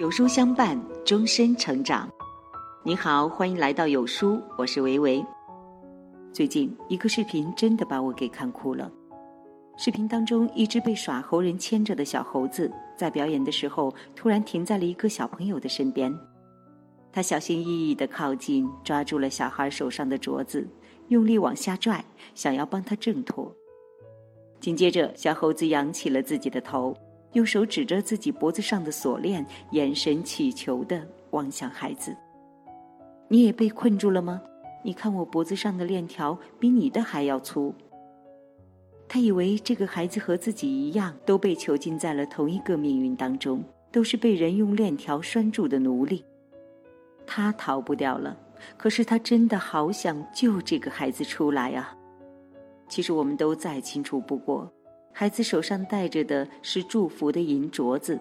有书相伴，终身成长。你好，欢迎来到有书，我是维维。最近一个视频真的把我给看哭了。视频当中，一只被耍猴人牵着的小猴子，在表演的时候突然停在了一个小朋友的身边。他小心翼翼地靠近，抓住了小孩手上的镯子，用力往下拽，想要帮他挣脱。紧接着，小猴子扬起了自己的头。用手指着自己脖子上的锁链，眼神乞求的望向孩子。你也被困住了吗？你看我脖子上的链条比你的还要粗。他以为这个孩子和自己一样，都被囚禁在了同一个命运当中，都是被人用链条拴住的奴隶。他逃不掉了，可是他真的好想救这个孩子出来啊！其实我们都再清楚不过。孩子手上戴着的是祝福的银镯子，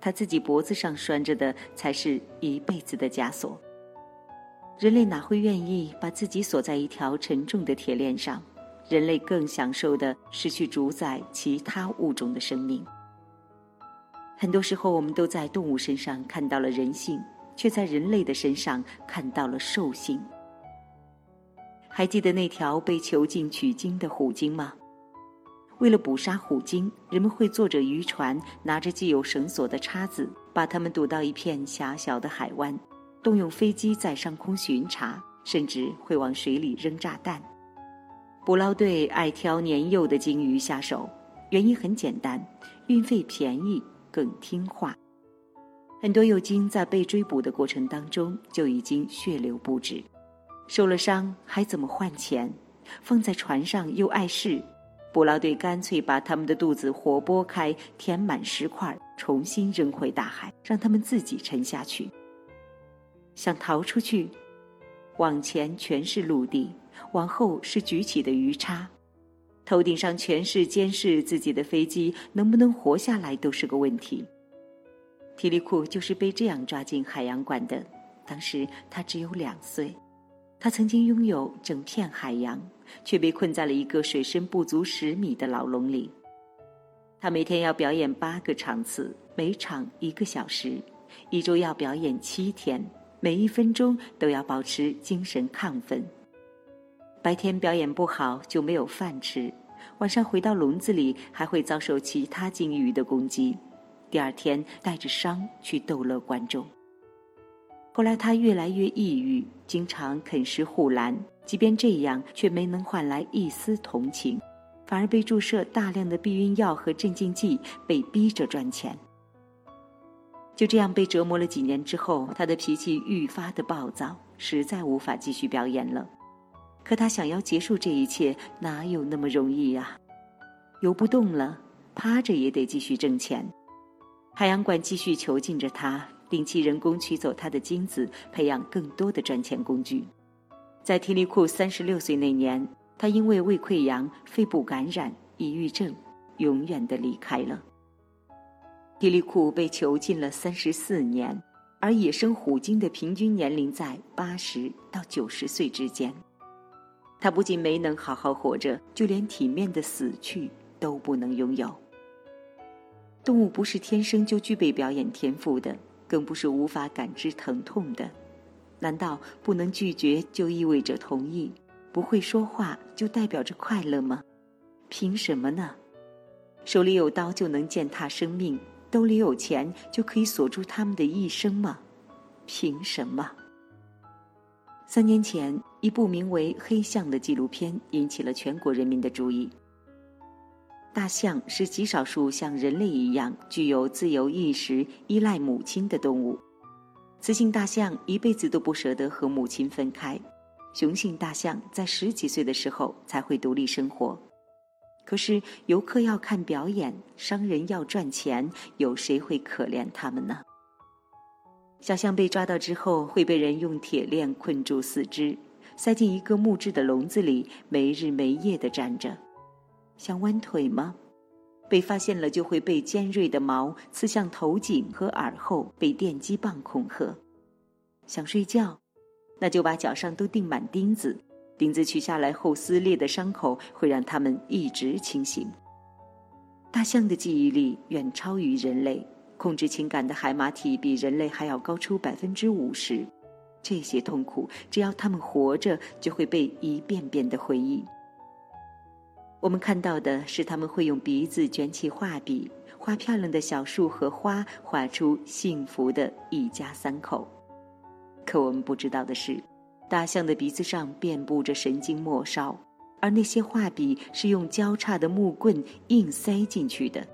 他自己脖子上拴着的才是一辈子的枷锁。人类哪会愿意把自己锁在一条沉重的铁链上？人类更享受的是去主宰其他物种的生命。很多时候，我们都在动物身上看到了人性，却在人类的身上看到了兽性。还记得那条被囚禁取经的虎鲸吗？为了捕杀虎鲸，人们会坐着渔船，拿着系有绳索的叉子，把它们堵到一片狭小的海湾，动用飞机在上空巡查，甚至会往水里扔炸弹。捕捞队爱挑年幼的鲸鱼下手，原因很简单：运费便宜，更听话。很多幼鲸在被追捕的过程当中就已经血流不止，受了伤还怎么换钱？放在船上又碍事。捕捞队干脆把他们的肚子活剥开，填满石块，重新扔回大海，让他们自己沉下去。想逃出去，往前全是陆地，往后是举起的鱼叉，头顶上全是监视自己的飞机，能不能活下来都是个问题。提利库就是被这样抓进海洋馆的，当时他只有两岁。他曾经拥有整片海洋，却被困在了一个水深不足十米的牢笼里。他每天要表演八个场次，每场一个小时，一周要表演七天，每一分钟都要保持精神亢奋。白天表演不好就没有饭吃，晚上回到笼子里还会遭受其他鲸鱼的攻击，第二天带着伤去逗乐观众。后来他越来越抑郁，经常啃食护栏，即便这样，却没能换来一丝同情，反而被注射大量的避孕药和镇静剂，被逼着赚钱。就这样被折磨了几年之后，他的脾气愈发的暴躁，实在无法继续表演了。可他想要结束这一切，哪有那么容易呀？游不动了，趴着也得继续挣钱。海洋馆继续囚禁着他。定期人工取走他的精子，培养更多的赚钱工具。在提利库三十六岁那年，他因为胃溃疡、肺部感染、抑郁症，永远的离开了。提利库被囚禁了三十四年，而野生虎鲸的平均年龄在八十到九十岁之间。他不仅没能好好活着，就连体面的死去都不能拥有。动物不是天生就具备表演天赋的。更不是无法感知疼痛的，难道不能拒绝就意味着同意？不会说话就代表着快乐吗？凭什么呢？手里有刀就能践踏生命，兜里有钱就可以锁住他们的一生吗？凭什么？三年前，一部名为《黑象》的纪录片引起了全国人民的注意。大象是极少数像人类一样具有自由意识、依赖母亲的动物。雌性大象一辈子都不舍得和母亲分开，雄性大象在十几岁的时候才会独立生活。可是游客要看表演，商人要赚钱，有谁会可怜他们呢？小象被抓到之后，会被人用铁链困住四肢，塞进一个木质的笼子里，没日没夜地站着。想弯腿吗？被发现了就会被尖锐的毛刺向头颈和耳后，被电击棒恐吓。想睡觉，那就把脚上都钉满钉子，钉子取下来后撕裂的伤口会让他们一直清醒。大象的记忆力远超于人类，控制情感的海马体比人类还要高出百分之五十。这些痛苦，只要他们活着，就会被一遍遍的回忆。我们看到的是，他们会用鼻子卷起画笔，画漂亮的小树和花，画出幸福的一家三口。可我们不知道的是，大象的鼻子上遍布着神经末梢，而那些画笔是用交叉的木棍硬塞进去的。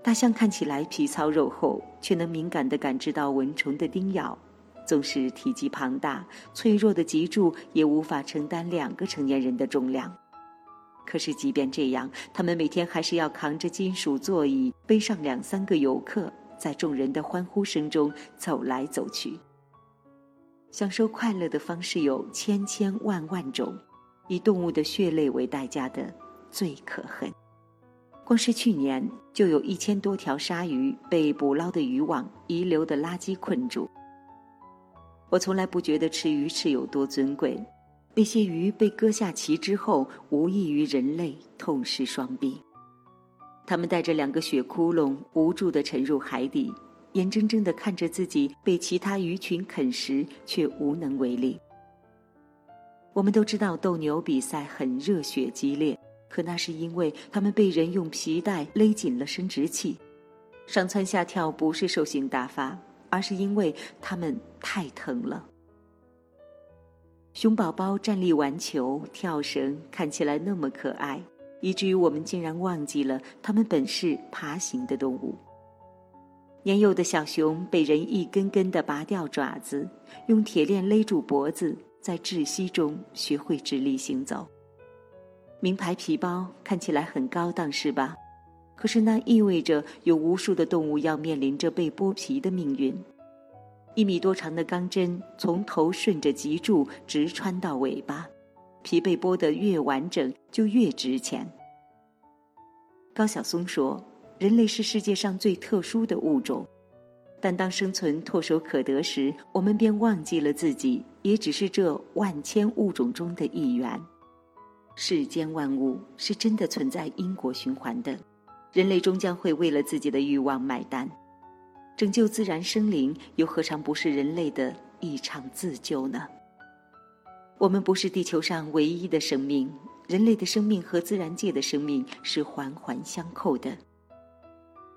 大象看起来皮糙肉厚，却能敏感地感知到蚊虫的叮咬。纵使体积庞大、脆弱的脊柱，也无法承担两个成年人的重量。可是，即便这样，他们每天还是要扛着金属座椅，背上两三个游客，在众人的欢呼声中走来走去。享受快乐的方式有千千万万种，以动物的血泪为代价的最可恨。光是去年，就有一千多条鲨鱼被捕捞的渔网遗留的垃圾困住。我从来不觉得吃鱼翅有多尊贵。那些鱼被割下鳍之后，无异于人类痛失双臂。它们带着两个血窟窿，无助地沉入海底，眼睁睁地看着自己被其他鱼群啃食，却无能为力。我们都知道斗牛比赛很热血激烈，可那是因为他们被人用皮带勒紧了生殖器。上蹿下跳不是兽性大发，而是因为他们太疼了。熊宝宝站立玩球、跳绳，看起来那么可爱，以至于我们竟然忘记了它们本是爬行的动物。年幼的小熊被人一根根地拔掉爪子，用铁链勒住脖子，在窒息中学会直立行走。名牌皮包看起来很高档，是吧？可是那意味着有无数的动物要面临着被剥皮的命运。一米多长的钢针从头顺着脊柱直穿到尾巴，皮被剥得越完整就越值钱。高晓松说：“人类是世界上最特殊的物种，但当生存唾手可得时，我们便忘记了自己也只是这万千物种中的一员。世间万物是真的存在因果循环的，人类终将会为了自己的欲望买单。”拯救自然生灵，又何尝不是人类的一场自救呢？我们不是地球上唯一的生命，人类的生命和自然界的生命是环环相扣的。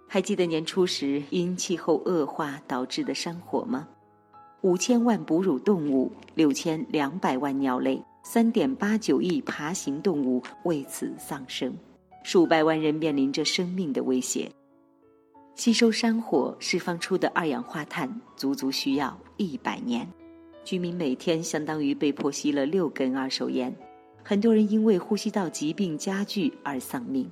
还记得年初时因气候恶化导致的山火吗？五千万哺乳动物，六千两百万鸟类，三点八九亿爬行动物为此丧生，数百万人面临着生命的威胁。吸收山火释放出的二氧化碳，足足需要一百年。居民每天相当于被迫吸了六根二手烟，很多人因为呼吸道疾病加剧而丧命。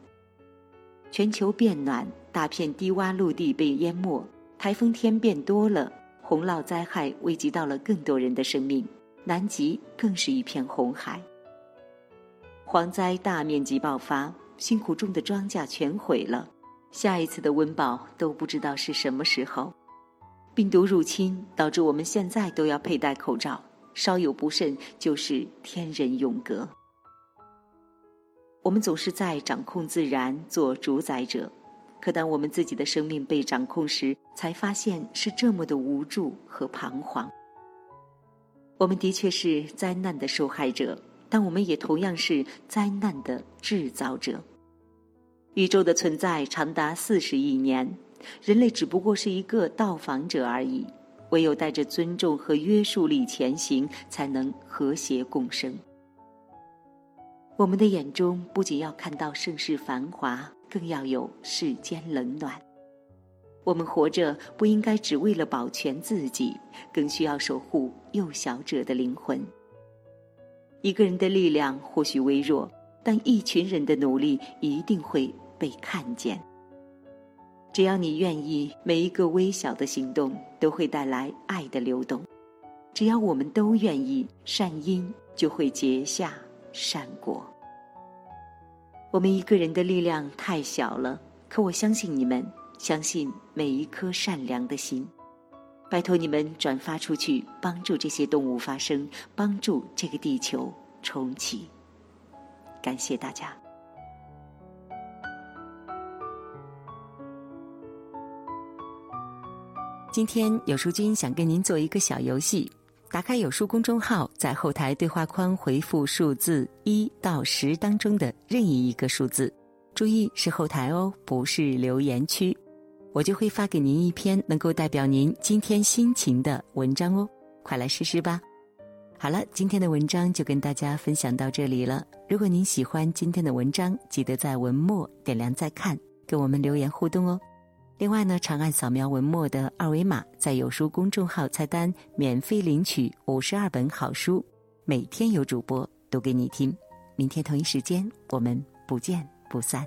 全球变暖，大片低洼陆地被淹没，台风天变多了，洪涝灾害危及到了更多人的生命。南极更是一片红海。蝗灾大面积爆发，辛苦种的庄稼全毁了。下一次的温饱都不知道是什么时候，病毒入侵导致我们现在都要佩戴口罩，稍有不慎就是天人永隔。我们总是在掌控自然，做主宰者，可当我们自己的生命被掌控时，才发现是这么的无助和彷徨。我们的确是灾难的受害者，但我们也同样是灾难的制造者。宇宙的存在长达四十亿年，人类只不过是一个到访者而已。唯有带着尊重和约束力前行，才能和谐共生。我们的眼中不仅要看到盛世繁华，更要有世间冷暖。我们活着不应该只为了保全自己，更需要守护幼小者的灵魂。一个人的力量或许微弱。但一群人的努力一定会被看见。只要你愿意，每一个微小的行动都会带来爱的流动。只要我们都愿意，善因就会结下善果。我们一个人的力量太小了，可我相信你们，相信每一颗善良的心。拜托你们转发出去，帮助这些动物发声，帮助这个地球重启。感谢大家。今天有书君想跟您做一个小游戏，打开有书公众号，在后台对话框回复数字一到十当中的任意一个数字，注意是后台哦，不是留言区，我就会发给您一篇能够代表您今天心情的文章哦，快来试试吧。好了，今天的文章就跟大家分享到这里了。如果您喜欢今天的文章，记得在文末点亮再看，跟我们留言互动哦。另外呢，长按扫描文末的二维码，在有书公众号菜单免费领取五十二本好书，每天有主播读给你听。明天同一时间，我们不见不散。